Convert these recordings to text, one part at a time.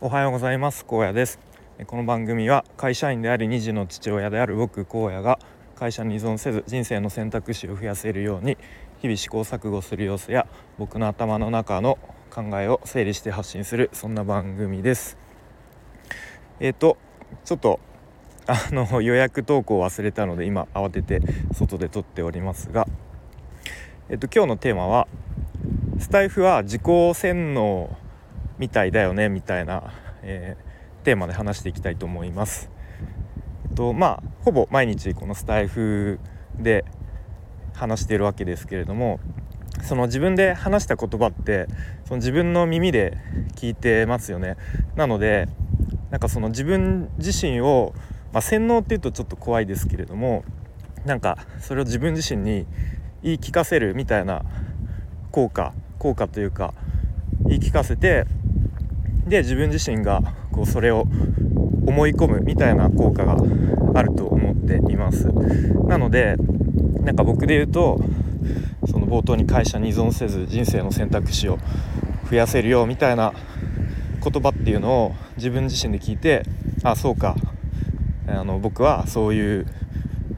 おはようございます。高野です。この番組は会社員であり2児の父親である僕荒野が会社に依存せず人生の選択肢を増やせるように日々試行錯誤する様子や僕の頭の中の考えを整理して発信するそんな番組です。えっ、ー、とちょっとあの予約投稿忘れたので今慌てて外で撮っておりますがえっ、ー、と今日のテーマはスタイフは自己洗脳みたいだよねみたいな、えー、テーマで話していきたいと思います。えっとまあほぼ毎日このスタイフで話しているわけですけれどもその自分で話した言葉ってその自分の耳で聞いてますよね。なのでなんかその自分自身を、まあ、洗脳っていうとちょっと怖いですけれどもなんかそれを自分自身に言い聞かせるみたいな効果効果というか言い聞かせてで自分自身がこうそれを思い込むみたいな効果があると思っています。なのでなんか僕で言うとその冒頭に会社に依存せず人生の選択肢を増やせるよみたいな言葉っていうのを自分自身で聞いてあそうか。あの僕はそういう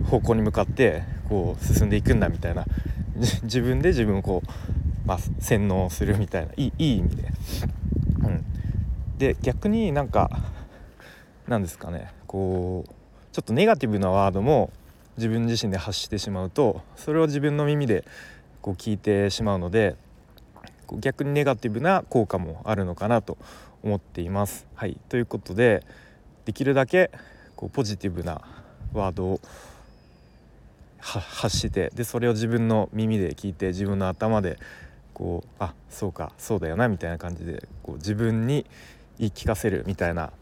方向に向かってこう進んでいくんだみたいな。自分で自分をこう、まあ、洗脳するみたいな。いいいい意味で。で逆になんかなんですかねこうちょっとネガティブなワードも自分自身で発してしまうとそれを自分の耳でこう聞いてしまうので逆にネガティブな効果もあるのかなと思っています。はい、ということでできるだけこうポジティブなワードを発してでそれを自分の耳で聞いて自分の頭でこうあそうかそうだよなみたいな感じでこう自分に言い聞かせるみたいな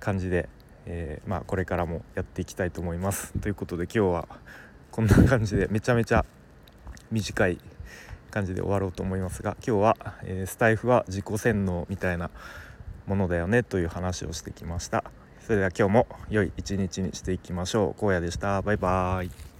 感じで、えー、まあ、これからもやっていきたいと思います。ということで今日はこんな感じでめちゃめちゃ短い感じで終わろうと思いますが今日は、えー、スタイフは自己洗脳みたいなものだよねという話をしてきました。それでは今日も良い一日にしていきましょう。荒野でした。バイバーイ。